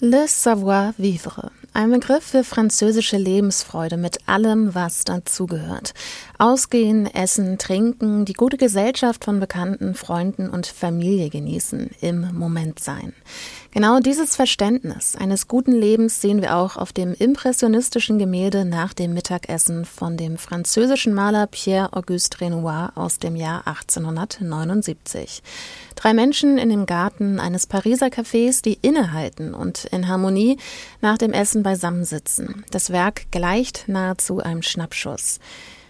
Le savoir-vivre. Ein Begriff für französische Lebensfreude mit allem, was dazugehört. Ausgehen, essen, trinken, die gute Gesellschaft von Bekannten, Freunden und Familie genießen, im Moment sein. Genau dieses Verständnis eines guten Lebens sehen wir auch auf dem impressionistischen Gemälde nach dem Mittagessen von dem französischen Maler Pierre-Auguste Renoir aus dem Jahr 1879. Drei Menschen in dem Garten eines Pariser Cafés, die innehalten und in Harmonie nach dem Essen beisammensitzen. Das Werk gleicht nahezu einem Schnappschuss.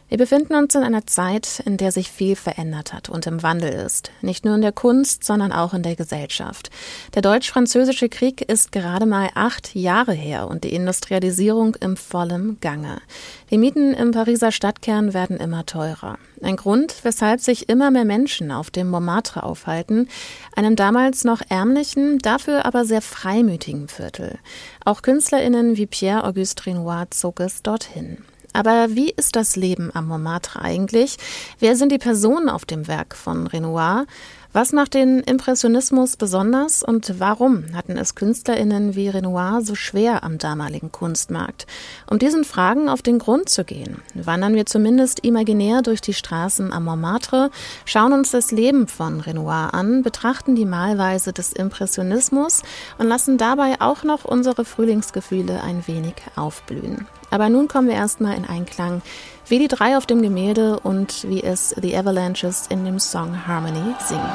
Wir befinden uns in einer Zeit, in der sich viel verändert hat und im Wandel ist. Nicht nur in der Kunst, sondern auch in der Gesellschaft. Der deutsch-französische Krieg ist gerade mal acht Jahre her und die Industrialisierung im vollen Gange. Die Mieten im Pariser Stadtkern werden immer teurer. Ein Grund, weshalb sich immer mehr Menschen auf dem Montmartre aufhalten, einem damals noch ärmlichen, dafür aber sehr freimütigen Viertel. Auch KünstlerInnen wie Pierre-Auguste Renoir zog es dorthin. Aber wie ist das Leben am Montmartre eigentlich? Wer sind die Personen auf dem Werk von Renoir? Was macht den Impressionismus besonders und warum hatten es KünstlerInnen wie Renoir so schwer am damaligen Kunstmarkt? Um diesen Fragen auf den Grund zu gehen, wandern wir zumindest imaginär durch die Straßen am Montmartre, schauen uns das Leben von Renoir an, betrachten die Malweise des Impressionismus und lassen dabei auch noch unsere Frühlingsgefühle ein wenig aufblühen. Aber nun kommen wir erstmal in Einklang, wie die drei auf dem Gemälde und wie es The Avalanches in dem Song Harmony singen.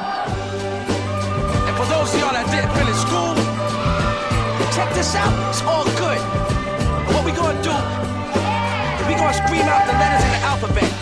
And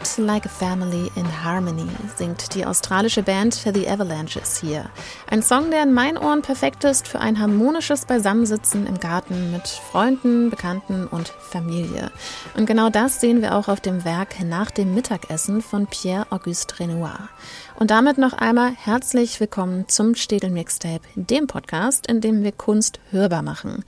It Like a Family in Harmony singt die australische Band The Avalanches hier. Ein Song, der in meinen Ohren perfekt ist für ein harmonisches Beisammensitzen im Garten mit Freunden, Bekannten und Familie. Und genau das sehen wir auch auf dem Werk Nach dem Mittagessen von Pierre-Auguste Renoir. Und damit noch einmal herzlich willkommen zum Städel Mixtape, dem Podcast, in dem wir Kunst hörbar machen.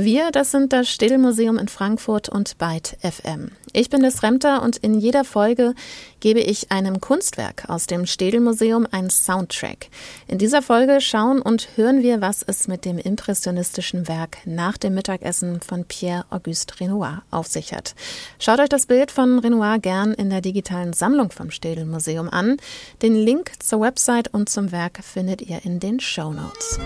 Wir, das sind das Städelmuseum in Frankfurt und Byte FM. Ich bin Liz Remter und in jeder Folge gebe ich einem Kunstwerk aus dem Städelmuseum einen Soundtrack. In dieser Folge schauen und hören wir, was es mit dem impressionistischen Werk nach dem Mittagessen von Pierre-Auguste Renoir auf sich hat. Schaut euch das Bild von Renoir gern in der digitalen Sammlung vom Städelmuseum an. Den Link zur Website und zum Werk findet ihr in den Show Notes.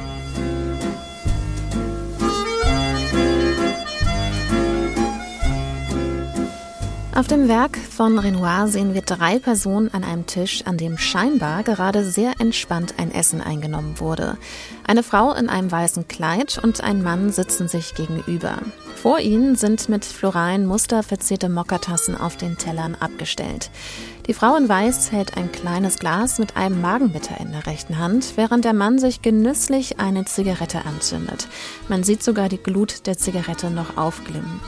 Auf dem Werk von Renoir sehen wir drei Personen an einem Tisch, an dem scheinbar gerade sehr entspannt ein Essen eingenommen wurde. Eine Frau in einem weißen Kleid und ein Mann sitzen sich gegenüber. Vor ihnen sind mit floralen Muster verzierte Mokkatassen auf den Tellern abgestellt. Die Frau in Weiß hält ein kleines Glas mit einem Magenbitter in der rechten Hand, während der Mann sich genüsslich eine Zigarette anzündet. Man sieht sogar die Glut der Zigarette noch aufglimmen.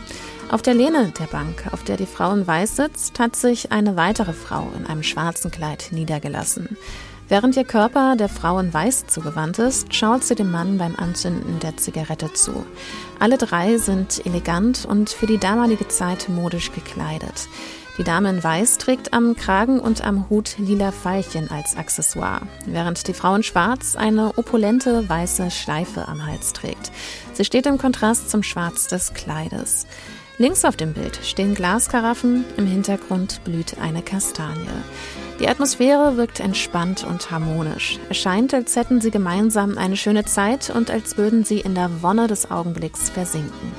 Auf der Lehne der Bank, auf der die Frau in Weiß sitzt, hat sich eine weitere Frau in einem schwarzen Kleid niedergelassen. Während ihr Körper der Frau in Weiß zugewandt ist, schaut sie dem Mann beim Anzünden der Zigarette zu. Alle drei sind elegant und für die damalige Zeit modisch gekleidet. Die Dame in Weiß trägt am Kragen und am Hut lila Veilchen als Accessoire, während die Frau in Schwarz eine opulente weiße Schleife am Hals trägt. Sie steht im Kontrast zum Schwarz des Kleides. Links auf dem Bild stehen Glaskaraffen, im Hintergrund blüht eine Kastanie. Die Atmosphäre wirkt entspannt und harmonisch. Es scheint, als hätten sie gemeinsam eine schöne Zeit und als würden sie in der Wonne des Augenblicks versinken.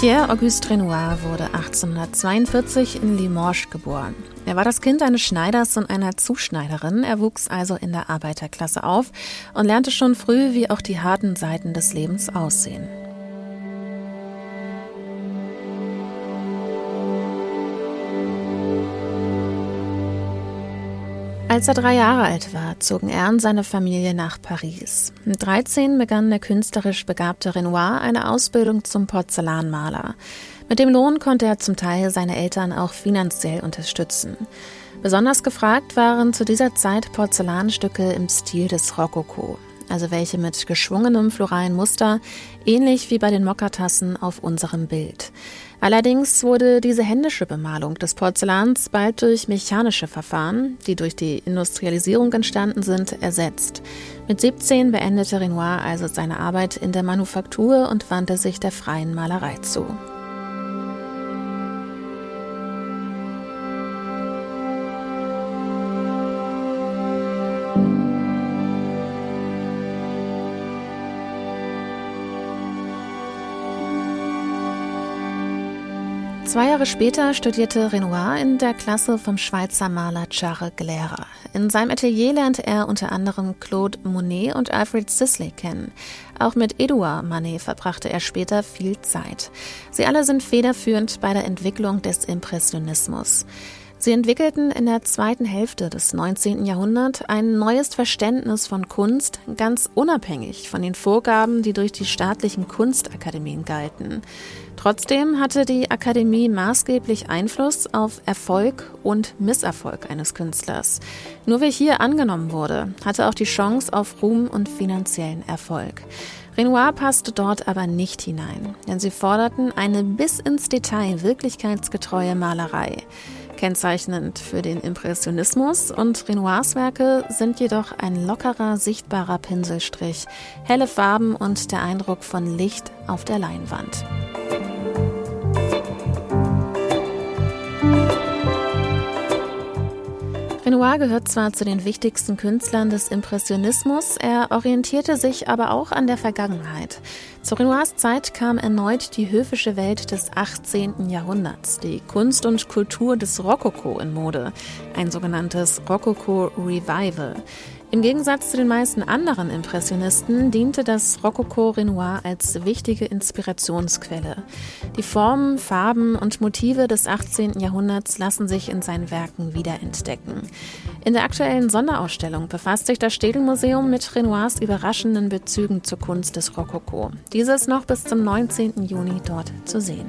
Pierre-Auguste Renoir wurde 1842 in Limoges geboren. Er war das Kind eines Schneiders und einer Zuschneiderin. Er wuchs also in der Arbeiterklasse auf und lernte schon früh, wie auch die harten Seiten des Lebens aussehen. Als er drei Jahre alt war, zogen er und seine Familie nach Paris. Mit 13 begann der künstlerisch begabte Renoir eine Ausbildung zum Porzellanmaler. Mit dem Lohn konnte er zum Teil seine Eltern auch finanziell unterstützen. Besonders gefragt waren zu dieser Zeit Porzellanstücke im Stil des Rokoko, also welche mit geschwungenem floralen Muster, ähnlich wie bei den Mokatassen auf unserem Bild. Allerdings wurde diese händische Bemalung des Porzellans bald durch mechanische Verfahren, die durch die Industrialisierung entstanden sind, ersetzt. Mit 17 beendete Renoir also seine Arbeit in der Manufaktur und wandte sich der freien Malerei zu. Zwei Jahre später studierte Renoir in der Klasse vom Schweizer Maler Charles Glera. In seinem Atelier lernte er unter anderem Claude Monet und Alfred Sisley kennen. Auch mit Edouard Manet verbrachte er später viel Zeit. Sie alle sind federführend bei der Entwicklung des Impressionismus. Sie entwickelten in der zweiten Hälfte des 19. Jahrhunderts ein neues Verständnis von Kunst, ganz unabhängig von den Vorgaben, die durch die staatlichen Kunstakademien galten. Trotzdem hatte die Akademie maßgeblich Einfluss auf Erfolg und Misserfolg eines Künstlers. Nur wer hier angenommen wurde, hatte auch die Chance auf Ruhm und finanziellen Erfolg. Renoir passte dort aber nicht hinein, denn sie forderten eine bis ins Detail wirklichkeitsgetreue Malerei. Kennzeichnend für den Impressionismus und Renoirs Werke sind jedoch ein lockerer, sichtbarer Pinselstrich, helle Farben und der Eindruck von Licht auf der Leinwand. Renoir gehört zwar zu den wichtigsten Künstlern des Impressionismus, er orientierte sich aber auch an der Vergangenheit. Zu Renoirs Zeit kam erneut die höfische Welt des 18. Jahrhunderts, die Kunst und Kultur des Rokoko in Mode, ein sogenanntes Rokoko Revival. Im Gegensatz zu den meisten anderen Impressionisten diente das Rokoko Renoir als wichtige Inspirationsquelle. Die Formen, Farben und Motive des 18. Jahrhunderts lassen sich in seinen Werken wiederentdecken. In der aktuellen Sonderausstellung befasst sich das Städel-Museum mit Renoirs überraschenden Bezügen zur Kunst des Rokoko. Dieses noch bis zum 19. Juni dort zu sehen.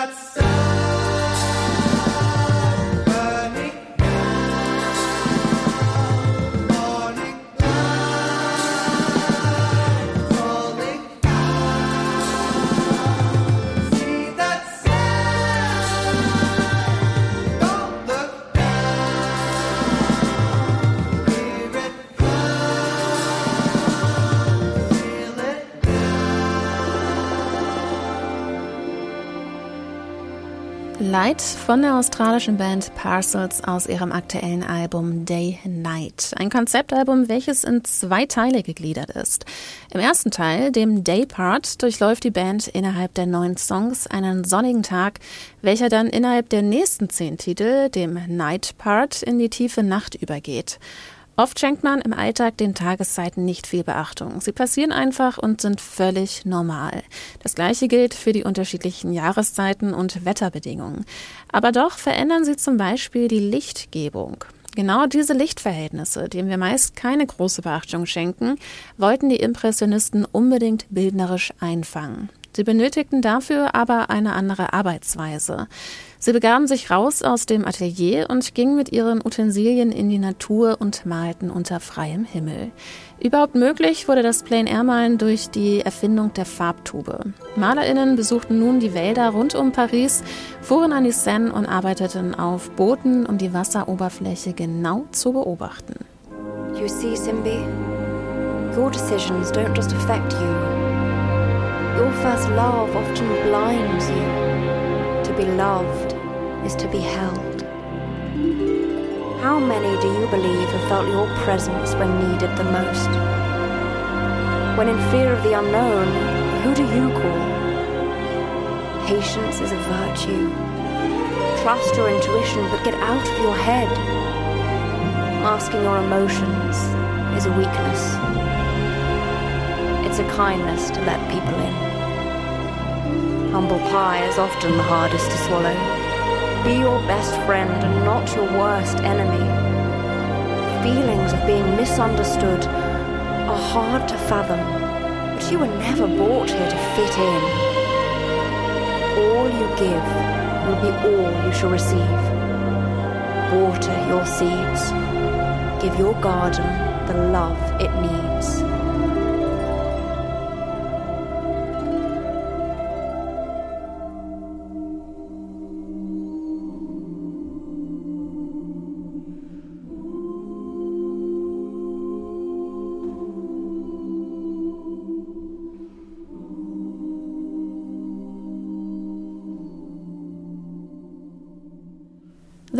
That's. Light von der australischen Band Parcels aus ihrem aktuellen Album Day Night. Ein Konzeptalbum, welches in zwei Teile gegliedert ist. Im ersten Teil, dem Day Part, durchläuft die Band innerhalb der neun Songs einen sonnigen Tag, welcher dann innerhalb der nächsten zehn Titel, dem Night Part, in die tiefe Nacht übergeht. Oft schenkt man im Alltag den Tageszeiten nicht viel Beachtung. Sie passieren einfach und sind völlig normal. Das gleiche gilt für die unterschiedlichen Jahreszeiten und Wetterbedingungen. Aber doch verändern sie zum Beispiel die Lichtgebung. Genau diese Lichtverhältnisse, denen wir meist keine große Beachtung schenken, wollten die Impressionisten unbedingt bildnerisch einfangen. Sie benötigten dafür aber eine andere Arbeitsweise. Sie begaben sich raus aus dem Atelier und gingen mit ihren Utensilien in die Natur und malten unter freiem Himmel. Überhaupt möglich wurde das Plein-Air-Malen durch die Erfindung der Farbtube. MalerInnen besuchten nun die Wälder rund um Paris, fuhren an die Seine und arbeiteten auf Booten, um die Wasseroberfläche genau zu beobachten. You see, Simbi, your decisions don't just affect you. Your first love often blinds you. To be loved is to be held. How many do you believe have felt your presence when needed the most? When in fear of the unknown, who do you call? Patience is a virtue. Trust your intuition, but get out of your head. Masking your emotions is a weakness. It's a kindness to let people in. Humble pie is often the hardest to swallow. Be your best friend and not your worst enemy. Feelings of being misunderstood are hard to fathom, but you were never brought here to fit in. All you give will be all you shall receive. Water your seeds. Give your garden the love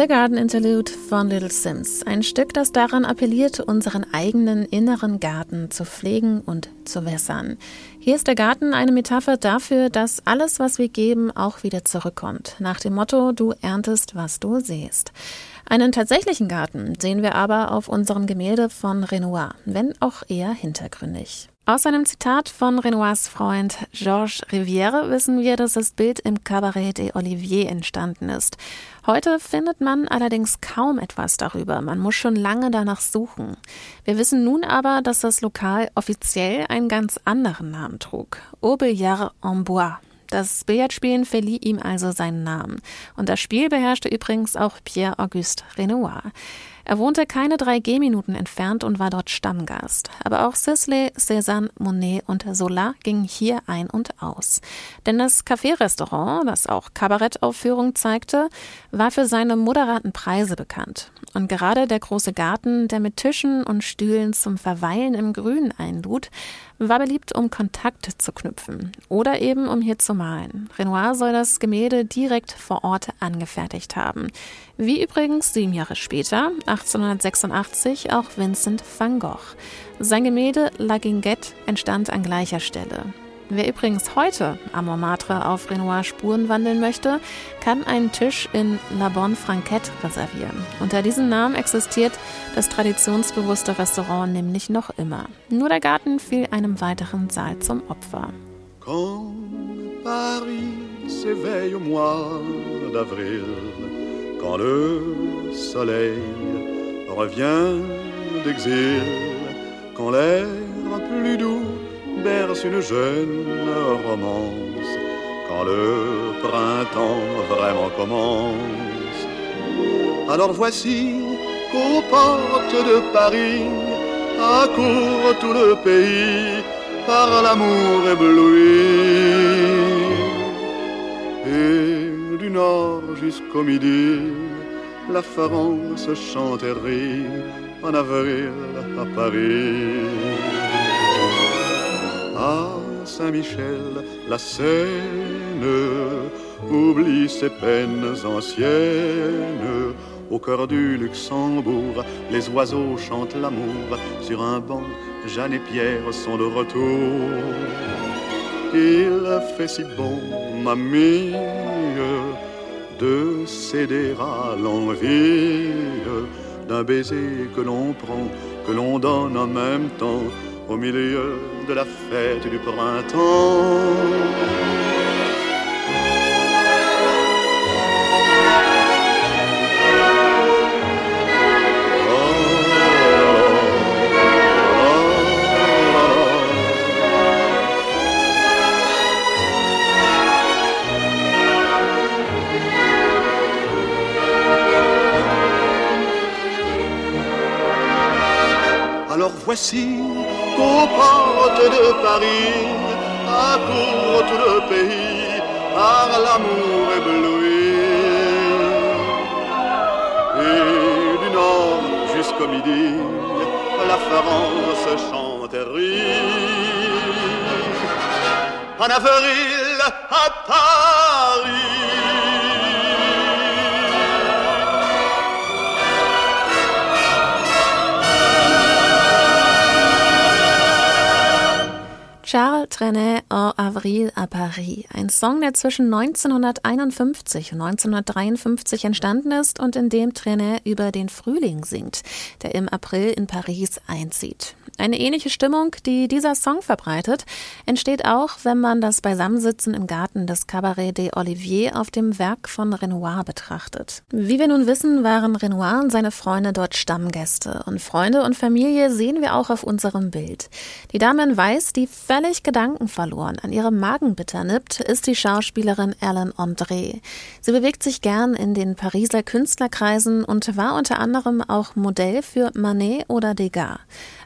The Garden Interlude von Little Sims. Ein Stück, das daran appelliert, unseren eigenen inneren Garten zu pflegen und zu wässern. Hier ist der Garten eine Metapher dafür, dass alles, was wir geben, auch wieder zurückkommt. Nach dem Motto, du erntest, was du siehst. Einen tatsächlichen Garten sehen wir aber auf unserem Gemälde von Renoir, wenn auch eher hintergründig. Aus einem Zitat von Renoirs Freund Georges Rivière wissen wir, dass das Bild im Cabaret des Olivier entstanden ist. Heute findet man allerdings kaum etwas darüber. Man muss schon lange danach suchen. Wir wissen nun aber, dass das Lokal offiziell einen ganz anderen Namen trug. Aubillard en Bois. Das Billardspielen verlieh ihm also seinen Namen. Und das Spiel beherrschte übrigens auch Pierre-Auguste Renoir. Er wohnte keine drei Gehminuten entfernt und war dort Stammgast. Aber auch Sisley, Cézanne, Monet und Zola gingen hier ein und aus. Denn das Café-Restaurant, das auch Kabarettaufführungen zeigte, war für seine moderaten Preise bekannt. Und gerade der große Garten, der mit Tischen und Stühlen zum Verweilen im Grün einlud, war beliebt, um Kontakte zu knüpfen oder eben um hier zu malen. Renoir soll das Gemälde direkt vor Ort angefertigt haben. Wie übrigens sieben Jahre später, 1886, auch Vincent van Gogh. Sein Gemälde La Guinguette entstand an gleicher Stelle. Wer übrigens heute am Montmartre auf Renoir Spuren wandeln möchte, kann einen Tisch in La Bonne Franquette reservieren. Unter diesem Namen existiert das traditionsbewusste Restaurant nämlich noch immer. Nur der Garten fiel einem weiteren Saal zum Opfer. Quand Paris s'éveille au mois d'avril, quand le soleil revient d'exil, quand l'air plus doux berce une jeune romance quand le printemps vraiment commence. Alors voici qu'aux portes de Paris accourt tout le pays par l'amour ébloui. Et du nord jusqu'au midi, la France chante et rit en avril à Paris. Saint-Michel, la Seine oublie ses peines anciennes. Au cœur du Luxembourg, les oiseaux chantent l'amour. Sur un banc, Jeanne et Pierre sont de retour. Il fait si bon, mamie, de céder à l'envie d'un baiser que l'on prend, que l'on donne en même temps au milieu de la fête du printemps. Oh, oh, oh. Alors voici qu'aux portes de Paris, accourt tout le pays par l'amour ébloui. Et du nord jusqu'au midi, la France chante et rit. En avril, à Paris. Trenet en Avril à Paris, ein Song, der zwischen 1951 und 1953 entstanden ist und in dem Trenet über den Frühling singt, der im April in Paris einzieht. Eine ähnliche Stimmung, die dieser Song verbreitet, entsteht auch, wenn man das Beisammensitzen im Garten des Cabaret des Olivier auf dem Werk von Renoir betrachtet. Wie wir nun wissen, waren Renoir und seine Freunde dort Stammgäste und Freunde und Familie sehen wir auch auf unserem Bild. Die Dame in Weiß, die völlig gedankenverloren an ihrem Magenbitter nippt, ist die Schauspielerin Ellen André. Sie bewegt sich gern in den Pariser Künstlerkreisen und war unter anderem auch Modell für Manet oder Degas.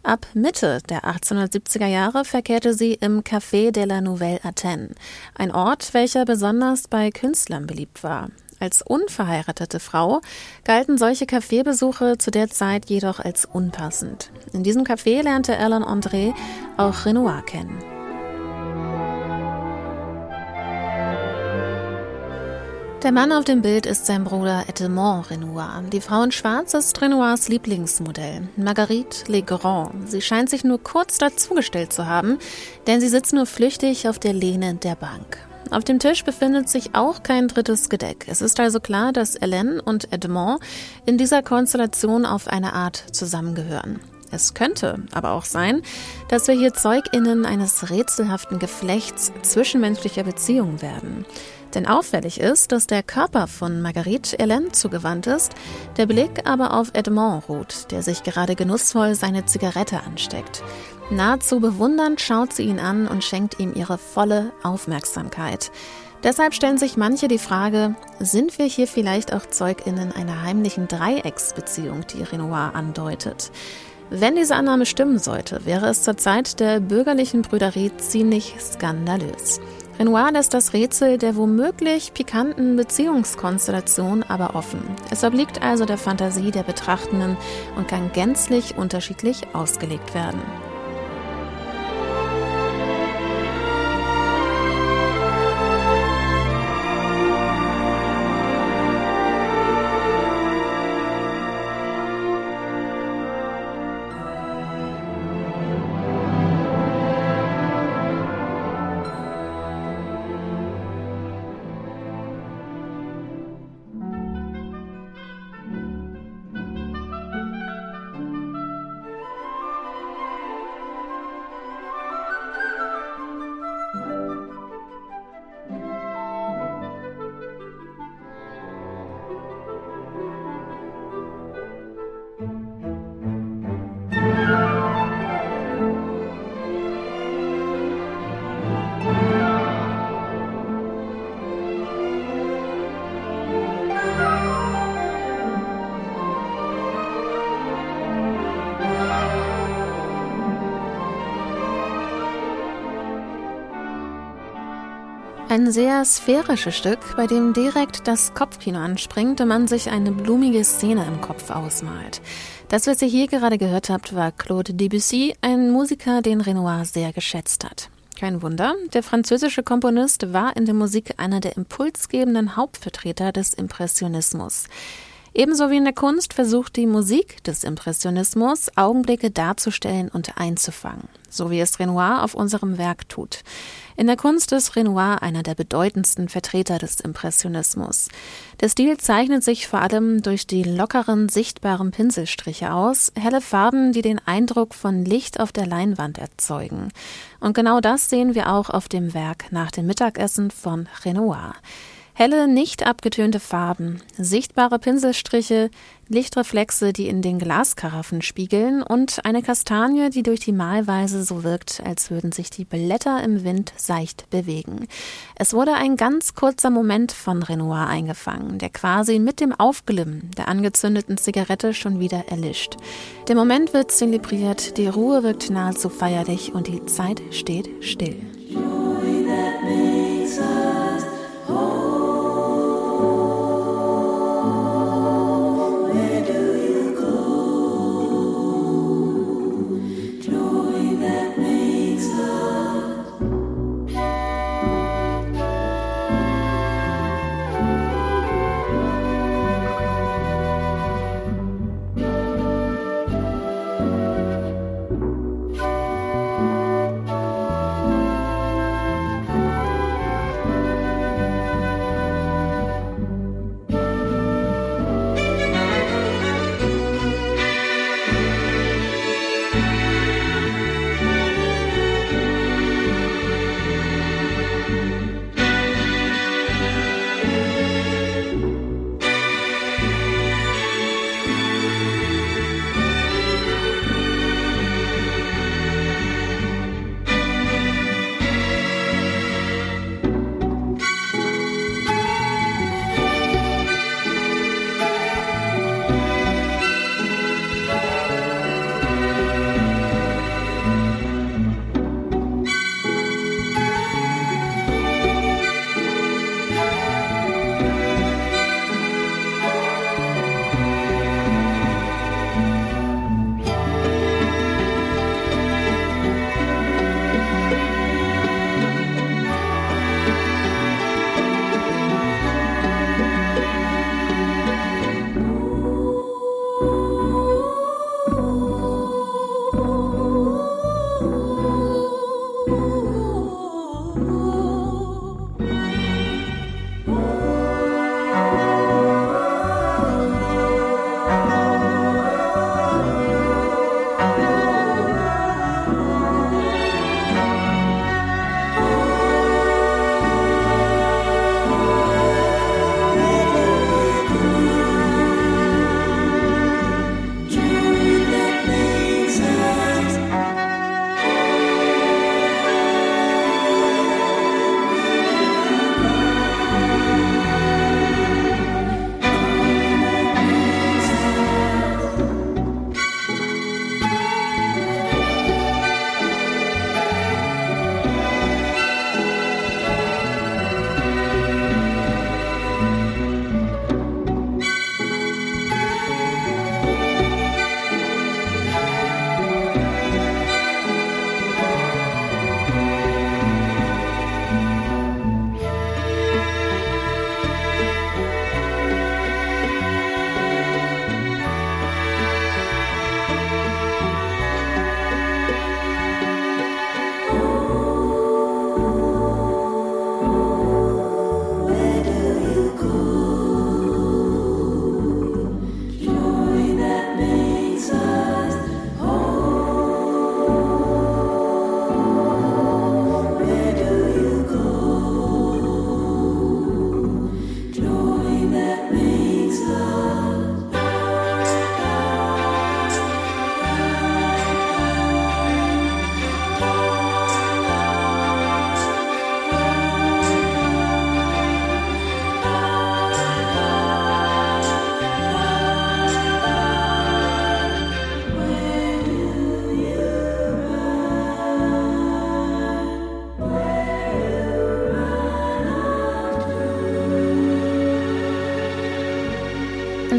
Ab Mitte der 1870er Jahre verkehrte sie im Café de la Nouvelle Athènes, ein Ort, welcher besonders bei Künstlern beliebt war. Als unverheiratete Frau galten solche Kaffeebesuche zu der Zeit jedoch als unpassend. In diesem Café lernte Ellen André auch Renoir kennen. Der Mann auf dem Bild ist sein Bruder Edmond Renoir. Die Frau in Schwarz ist Renoirs Lieblingsmodell, Marguerite Legrand. Sie scheint sich nur kurz dazugestellt zu haben, denn sie sitzt nur flüchtig auf der Lehne der Bank. Auf dem Tisch befindet sich auch kein drittes Gedeck. Es ist also klar, dass Hélène und Edmond in dieser Konstellation auf eine Art zusammengehören. Es könnte aber auch sein, dass wir hier ZeugInnen eines rätselhaften Geflechts zwischenmenschlicher Beziehungen werden. Denn auffällig ist, dass der Körper von Marguerite Hélène zugewandt ist, der Blick aber auf Edmond ruht, der sich gerade genussvoll seine Zigarette ansteckt. Nahezu bewundernd schaut sie ihn an und schenkt ihm ihre volle Aufmerksamkeit. Deshalb stellen sich manche die Frage, sind wir hier vielleicht auch Zeuginnen einer heimlichen Dreiecksbeziehung, die Renoir andeutet? Wenn diese Annahme stimmen sollte, wäre es zur Zeit der bürgerlichen Brüderie ziemlich skandalös. Renoir lässt das Rätsel der womöglich pikanten Beziehungskonstellation aber offen. Es obliegt also der Fantasie der Betrachtenden und kann gänzlich unterschiedlich ausgelegt werden. Ein sehr sphärisches Stück, bei dem direkt das Kopfkino anspringt und man sich eine blumige Szene im Kopf ausmalt. Das, was ihr hier gerade gehört habt, war Claude Debussy, ein Musiker, den Renoir sehr geschätzt hat. Kein Wunder, der französische Komponist war in der Musik einer der impulsgebenden Hauptvertreter des Impressionismus. Ebenso wie in der Kunst versucht die Musik des Impressionismus Augenblicke darzustellen und einzufangen, so wie es Renoir auf unserem Werk tut. In der Kunst ist Renoir einer der bedeutendsten Vertreter des Impressionismus. Der Stil zeichnet sich vor allem durch die lockeren, sichtbaren Pinselstriche aus, helle Farben, die den Eindruck von Licht auf der Leinwand erzeugen. Und genau das sehen wir auch auf dem Werk nach dem Mittagessen von Renoir. Helle, nicht abgetönte Farben, sichtbare Pinselstriche, Lichtreflexe, die in den Glaskaraffen spiegeln und eine Kastanie, die durch die Malweise so wirkt, als würden sich die Blätter im Wind seicht bewegen. Es wurde ein ganz kurzer Moment von Renoir eingefangen, der quasi mit dem Aufglimmen der angezündeten Zigarette schon wieder erlischt. Der Moment wird zelebriert, die Ruhe wirkt nahezu feierlich und die Zeit steht still. Joy that makes us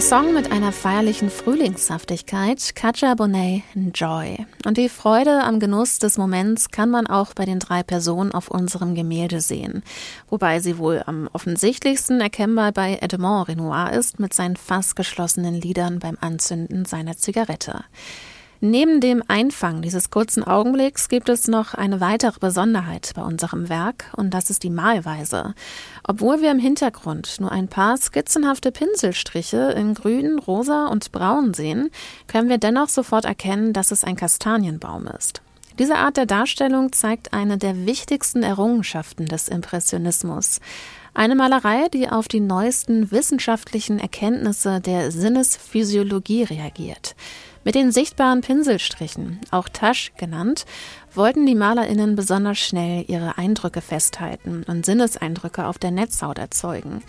Song mit einer feierlichen Frühlingshaftigkeit, Katja Bonet, Joy. Und die Freude am Genuss des Moments kann man auch bei den drei Personen auf unserem Gemälde sehen. Wobei sie wohl am offensichtlichsten erkennbar bei Edmond Renoir ist mit seinen fast geschlossenen Lidern beim Anzünden seiner Zigarette. Neben dem Einfangen dieses kurzen Augenblicks gibt es noch eine weitere Besonderheit bei unserem Werk und das ist die Malweise. Obwohl wir im Hintergrund nur ein paar skizzenhafte Pinselstriche in grün, rosa und braun sehen, können wir dennoch sofort erkennen, dass es ein Kastanienbaum ist. Diese Art der Darstellung zeigt eine der wichtigsten Errungenschaften des Impressionismus. Eine Malerei, die auf die neuesten wissenschaftlichen Erkenntnisse der Sinnesphysiologie reagiert. Mit den sichtbaren Pinselstrichen, auch Tasch genannt, wollten die Malerinnen besonders schnell ihre Eindrücke festhalten und Sinneseindrücke auf der Netzhaut erzeugen.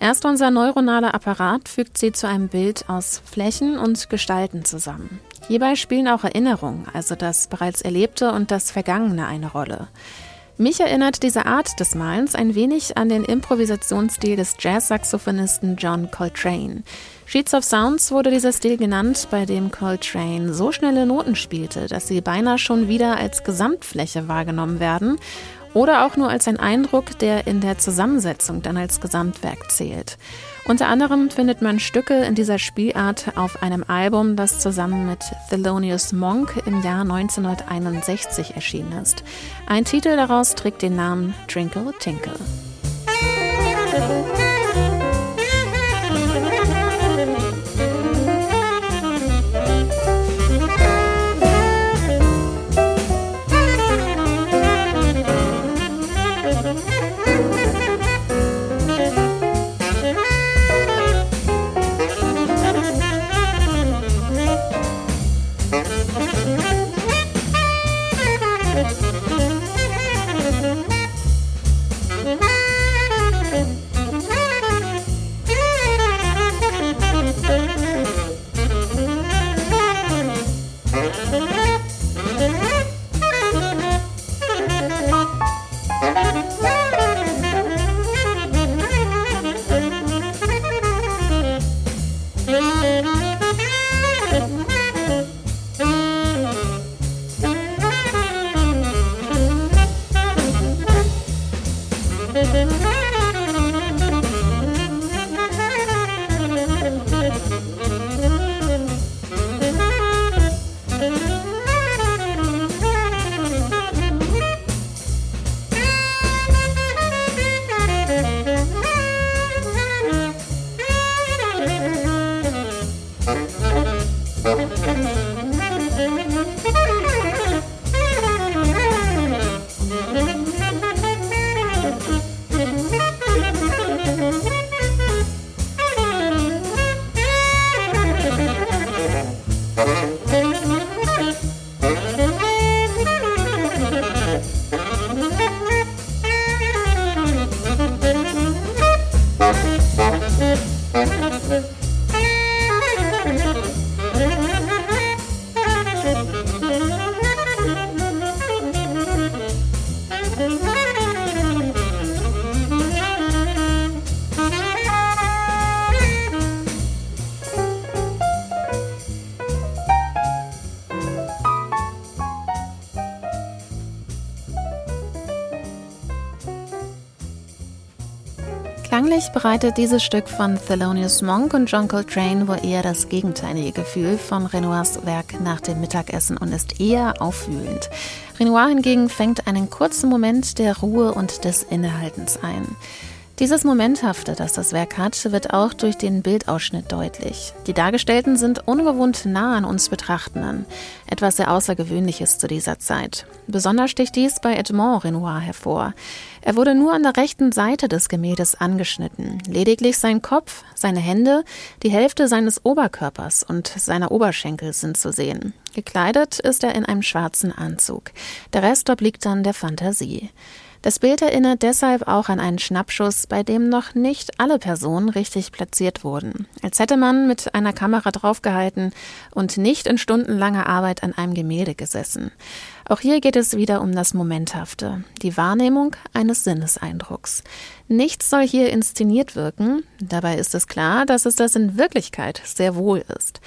Erst unser neuronaler Apparat fügt sie zu einem Bild aus Flächen und Gestalten zusammen. Hierbei spielen auch Erinnerungen, also das bereits Erlebte und das Vergangene eine Rolle. Mich erinnert diese Art des Malens ein wenig an den Improvisationsstil des Jazz-Saxophonisten John Coltrane. Sheets of Sounds wurde dieser Stil genannt, bei dem Coltrane so schnelle Noten spielte, dass sie beinahe schon wieder als Gesamtfläche wahrgenommen werden oder auch nur als ein Eindruck, der in der Zusammensetzung dann als Gesamtwerk zählt. Unter anderem findet man Stücke in dieser Spielart auf einem Album, das zusammen mit Thelonious Monk im Jahr 1961 erschienen ist. Ein Titel daraus trägt den Namen Trinkle Tinkle. Klanglich bereitet dieses Stück von Thelonious Monk und John Coltrane wohl eher das gegenteilige Gefühl von Renoirs Werk nach dem Mittagessen und ist eher aufwühlend. Renoir hingegen fängt einen kurzen Moment der Ruhe und des Innehaltens ein. Dieses Momenthafte, das das Werk hat, wird auch durch den Bildausschnitt deutlich. Die Dargestellten sind ungewohnt nah an uns Betrachtenden, etwas sehr Außergewöhnliches zu dieser Zeit. Besonders sticht dies bei Edmond Renoir hervor. Er wurde nur an der rechten Seite des Gemäldes angeschnitten. Lediglich sein Kopf, seine Hände, die Hälfte seines Oberkörpers und seiner Oberschenkel sind zu sehen. Gekleidet ist er in einem schwarzen Anzug. Der Rest obliegt dann der Fantasie. Das Bild erinnert deshalb auch an einen Schnappschuss, bei dem noch nicht alle Personen richtig platziert wurden. Als hätte man mit einer Kamera draufgehalten und nicht in stundenlanger Arbeit an einem Gemälde gesessen. Auch hier geht es wieder um das Momenthafte, die Wahrnehmung eines Sinneseindrucks. Nichts soll hier inszeniert wirken, dabei ist es klar, dass es das in Wirklichkeit sehr wohl ist.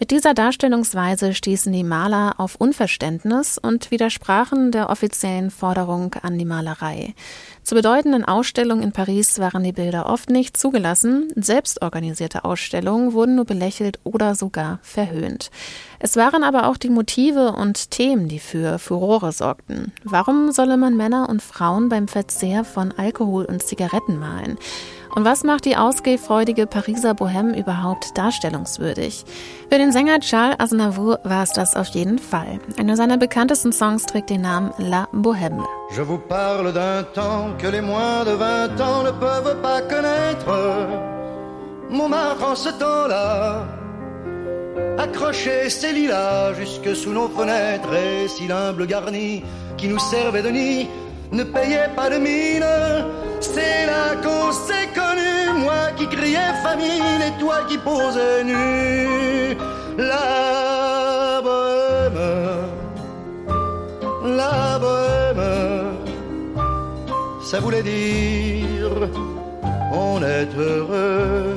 Mit dieser Darstellungsweise stießen die Maler auf Unverständnis und widersprachen der offiziellen Forderung an die Malerei. Zu bedeutenden Ausstellungen in Paris waren die Bilder oft nicht zugelassen, selbstorganisierte Ausstellungen wurden nur belächelt oder sogar verhöhnt. Es waren aber auch die Motive und Themen, die für Furore sorgten. Warum solle man Männer und Frauen beim Verzehr von Alkohol und Zigaretten malen? Und was macht die ausgehfreudige Pariser Bohème überhaupt darstellungswürdig? Für den Sänger Charles Aznavour war es das auf jeden Fall. Einer seiner bekanntesten Songs trägt den Namen La Bohème. Je vous parle d'un temps que les moins de 20 ans ne peuvent pas connaître. Montmartre en ce temps-là accrochait ses lilas jusque sous nos fenêtres et si l'humble garni qui nous servait de nid ne payait pas de mine. C'est là qu'on s'est connu, moi qui criais famine et toi qui posais nu. La bohème, la bohème, ça voulait dire on est heureux.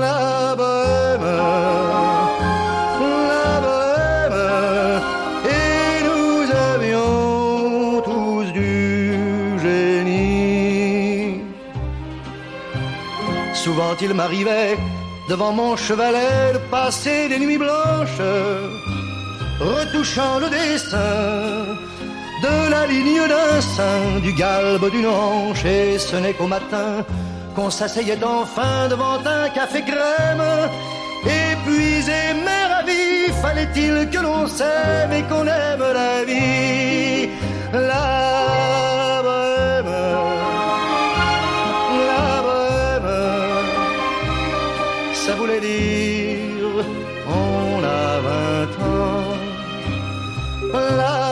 La bohème, la bohème, et nous avions tous du génie. Souvent il m'arrivait devant mon chevalet de passer des nuits blanches, retouchant le dessin de la ligne d'un sein, du galbe d'une hanche, et ce n'est qu'au matin qu'on s'asseyait enfin devant un café crème. Épuisé mais ravi, fallait-il que l'on s'aime et qu'on aime la vie, la bohème, la bohème, ça voulait dire on a vingt ans, la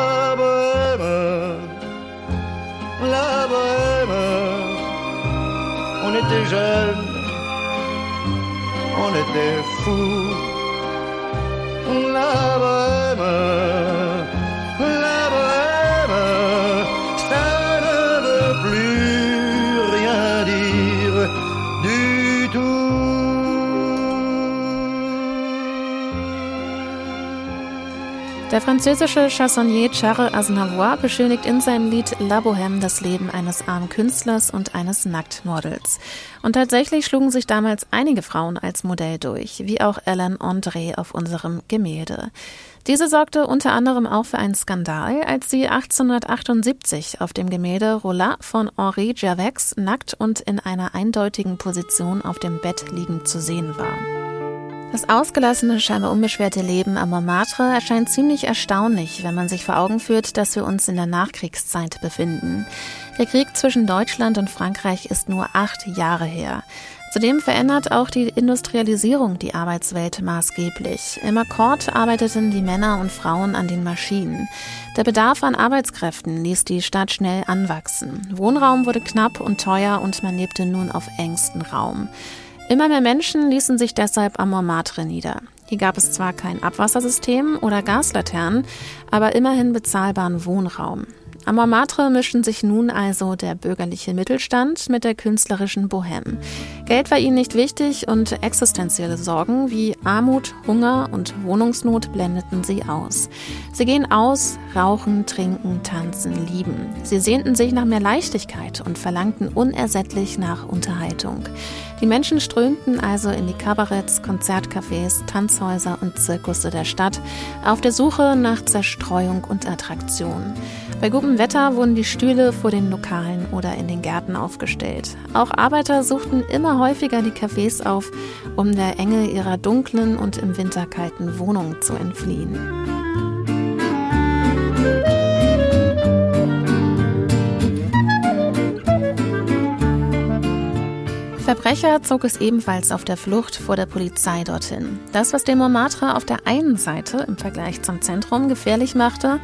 Était jeunes, on était fous. La bohème, Der französische Chansonnier Charles Aznavour beschönigt in seinem Lied La Bohème das Leben eines armen Künstlers und eines Nacktmodels. Und tatsächlich schlugen sich damals einige Frauen als Modell durch, wie auch Ellen André auf unserem Gemälde. Diese sorgte unter anderem auch für einen Skandal, als sie 1878 auf dem Gemälde Rolat von Henri Gervais nackt und in einer eindeutigen Position auf dem Bett liegend zu sehen war. Das ausgelassene, scheinbar unbeschwerte Leben am Montmartre erscheint ziemlich erstaunlich, wenn man sich vor Augen führt, dass wir uns in der Nachkriegszeit befinden. Der Krieg zwischen Deutschland und Frankreich ist nur acht Jahre her. Zudem verändert auch die Industrialisierung die Arbeitswelt maßgeblich. Im Akkord arbeiteten die Männer und Frauen an den Maschinen. Der Bedarf an Arbeitskräften ließ die Stadt schnell anwachsen. Wohnraum wurde knapp und teuer und man lebte nun auf engstem Raum. Immer mehr Menschen ließen sich deshalb am Montmartre nieder. Hier gab es zwar kein Abwassersystem oder Gaslaternen, aber immerhin bezahlbaren Wohnraum. Am Montmartre mischen sich nun also der bürgerliche Mittelstand mit der künstlerischen Bohème. Geld war ihnen nicht wichtig und existenzielle Sorgen wie Armut, Hunger und Wohnungsnot blendeten sie aus. Sie gehen aus, rauchen, trinken, tanzen, lieben. Sie sehnten sich nach mehr Leichtigkeit und verlangten unersättlich nach Unterhaltung. Die Menschen strömten also in die Kabaretts, Konzertcafés, Tanzhäuser und Zirkusse der Stadt auf der Suche nach Zerstreuung und Attraktion. Bei gutem Wetter wurden die Stühle vor den Lokalen oder in den Gärten aufgestellt. Auch Arbeiter suchten immer häufiger die Cafés auf, um der Enge ihrer dunklen und im Winter kalten Wohnung zu entfliehen. Verbrecher zog es ebenfalls auf der Flucht vor der Polizei dorthin. Das, was den Montmartre auf der einen Seite im Vergleich zum Zentrum gefährlich machte,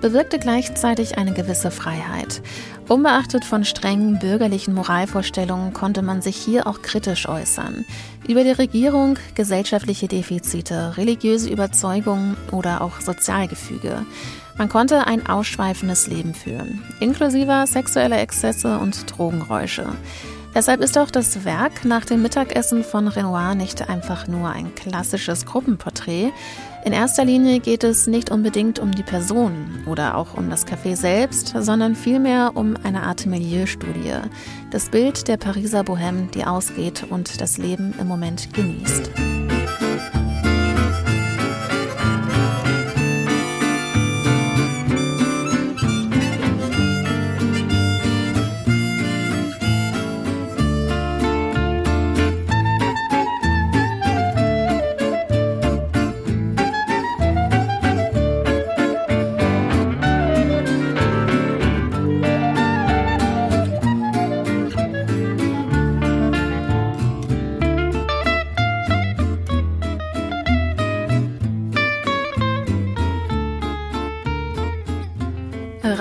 bewirkte gleichzeitig eine gewisse Freiheit. Unbeachtet von strengen bürgerlichen Moralvorstellungen konnte man sich hier auch kritisch äußern. Über die Regierung, gesellschaftliche Defizite, religiöse Überzeugungen oder auch Sozialgefüge. Man konnte ein ausschweifendes Leben führen, inklusive sexueller Exzesse und Drogenräusche. Deshalb ist auch das Werk nach dem Mittagessen von Renoir nicht einfach nur ein klassisches Gruppenporträt. In erster Linie geht es nicht unbedingt um die Person oder auch um das Café selbst, sondern vielmehr um eine Art Milieustudie. Das Bild der Pariser Bohème, die ausgeht und das Leben im Moment genießt.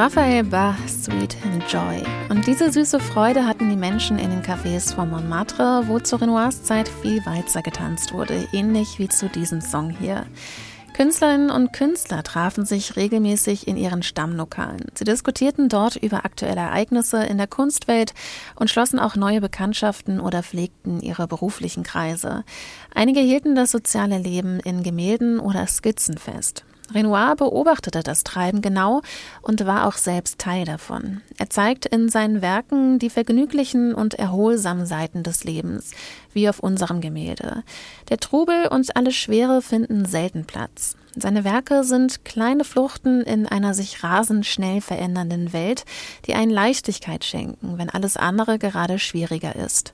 Raphael Bach, Sweet and Joy. Und diese süße Freude hatten die Menschen in den Cafés von Montmartre, wo zu Renoirs Zeit viel Walzer getanzt wurde, ähnlich wie zu diesem Song hier. Künstlerinnen und Künstler trafen sich regelmäßig in ihren Stammlokalen. Sie diskutierten dort über aktuelle Ereignisse in der Kunstwelt und schlossen auch neue Bekanntschaften oder pflegten ihre beruflichen Kreise. Einige hielten das soziale Leben in Gemälden oder Skizzen fest. Renoir beobachtete das Treiben genau und war auch selbst Teil davon. Er zeigt in seinen Werken die vergnüglichen und erholsamen Seiten des Lebens, wie auf unserem Gemälde. Der Trubel und alle Schwere finden selten Platz. Seine Werke sind kleine Fluchten in einer sich rasend schnell verändernden Welt, die einen Leichtigkeit schenken, wenn alles andere gerade schwieriger ist.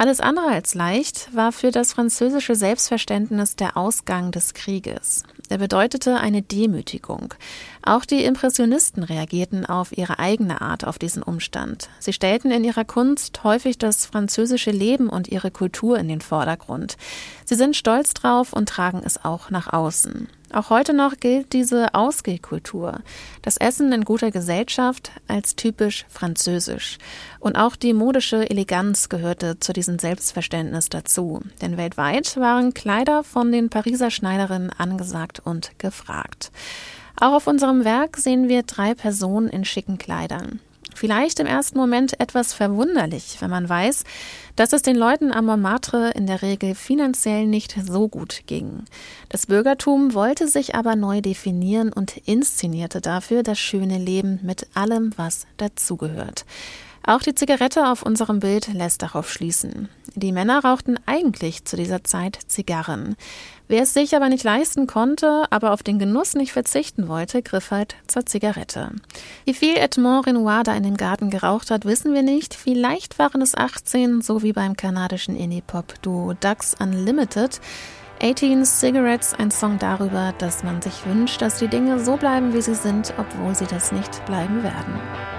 Alles andere als leicht war für das französische Selbstverständnis der Ausgang des Krieges. Er bedeutete eine Demütigung. Auch die Impressionisten reagierten auf ihre eigene Art auf diesen Umstand. Sie stellten in ihrer Kunst häufig das französische Leben und ihre Kultur in den Vordergrund. Sie sind stolz drauf und tragen es auch nach außen. Auch heute noch gilt diese Ausgehkultur, das Essen in guter Gesellschaft, als typisch französisch. Und auch die modische Eleganz gehörte zu diesem Selbstverständnis dazu. Denn weltweit waren Kleider von den Pariser Schneiderinnen angesagt und gefragt. Auch auf unserem Werk sehen wir drei Personen in schicken Kleidern. Vielleicht im ersten Moment etwas verwunderlich, wenn man weiß, dass es den Leuten am Montmartre in der Regel finanziell nicht so gut ging. Das Bürgertum wollte sich aber neu definieren und inszenierte dafür das schöne Leben mit allem, was dazugehört. Auch die Zigarette auf unserem Bild lässt darauf schließen. Die Männer rauchten eigentlich zu dieser Zeit Zigarren. Wer es sich aber nicht leisten konnte, aber auf den Genuss nicht verzichten wollte, griff halt zur Zigarette. Wie viel Edmond Renoir da in dem Garten geraucht hat, wissen wir nicht. Vielleicht waren es 18, so wie beim kanadischen Indie-Pop-Duo Ducks Unlimited. 18 Cigarettes, ein Song darüber, dass man sich wünscht, dass die Dinge so bleiben, wie sie sind, obwohl sie das nicht bleiben werden.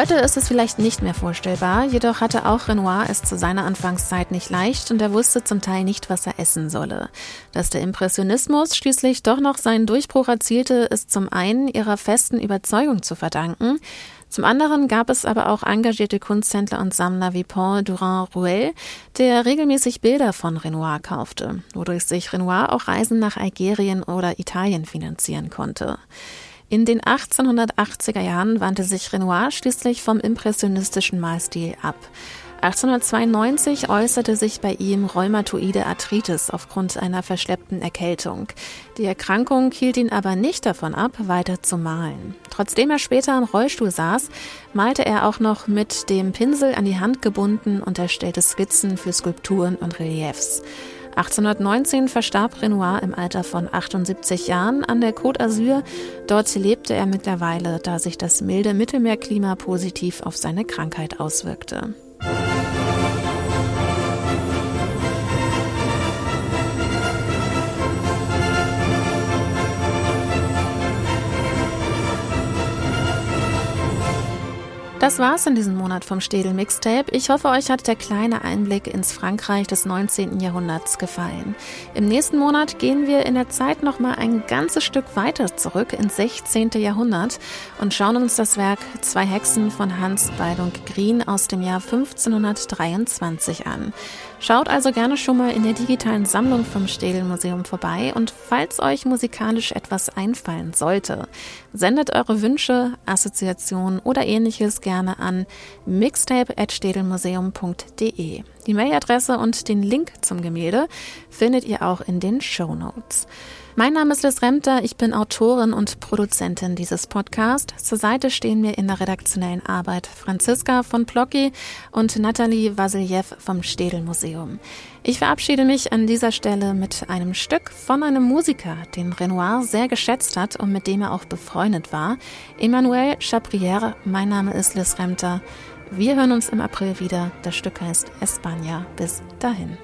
Heute ist es vielleicht nicht mehr vorstellbar, jedoch hatte auch Renoir es zu seiner Anfangszeit nicht leicht und er wusste zum Teil nicht, was er essen solle. Dass der Impressionismus schließlich doch noch seinen Durchbruch erzielte, ist zum einen ihrer festen Überzeugung zu verdanken, zum anderen gab es aber auch engagierte Kunsthändler und Sammler wie Paul Durand-Ruel, der regelmäßig Bilder von Renoir kaufte, wodurch sich Renoir auch Reisen nach Algerien oder Italien finanzieren konnte. In den 1880er Jahren wandte sich Renoir schließlich vom impressionistischen Malstil ab. 1892 äußerte sich bei ihm rheumatoide Arthritis aufgrund einer verschleppten Erkältung. Die Erkrankung hielt ihn aber nicht davon ab, weiter zu malen. Trotzdem er später im Rollstuhl saß, malte er auch noch mit dem Pinsel an die Hand gebunden und erstellte Skizzen für Skulpturen und Reliefs. 1819 verstarb Renoir im Alter von 78 Jahren an der Côte d'Azur. Dort lebte er mittlerweile, da sich das milde Mittelmeerklima positiv auf seine Krankheit auswirkte. Das war's in diesem Monat vom Städel Mixtape. Ich hoffe, euch hat der kleine Einblick ins Frankreich des 19. Jahrhunderts gefallen. Im nächsten Monat gehen wir in der Zeit noch mal ein ganzes Stück weiter zurück ins 16. Jahrhundert und schauen uns das Werk Zwei Hexen von Hans Baldung Green aus dem Jahr 1523 an. Schaut also gerne schon mal in der digitalen Sammlung vom Städel Museum vorbei und falls euch musikalisch etwas einfallen sollte, sendet eure Wünsche, Assoziationen oder ähnliches gerne an mixtape.städelmuseum.de. Die Mailadresse und den Link zum Gemälde findet ihr auch in den Show Notes. Mein Name ist Liz Remter, ich bin Autorin und Produzentin dieses Podcasts. Zur Seite stehen mir in der redaktionellen Arbeit Franziska von Plocki und Nathalie Vasiljev vom Städel Museum. Ich verabschiede mich an dieser Stelle mit einem Stück von einem Musiker, den Renoir sehr geschätzt hat und mit dem er auch befreundet war, Emmanuel Chaprière. Mein Name ist Liz Remter. Wir hören uns im April wieder. Das Stück heißt España. Bis dahin.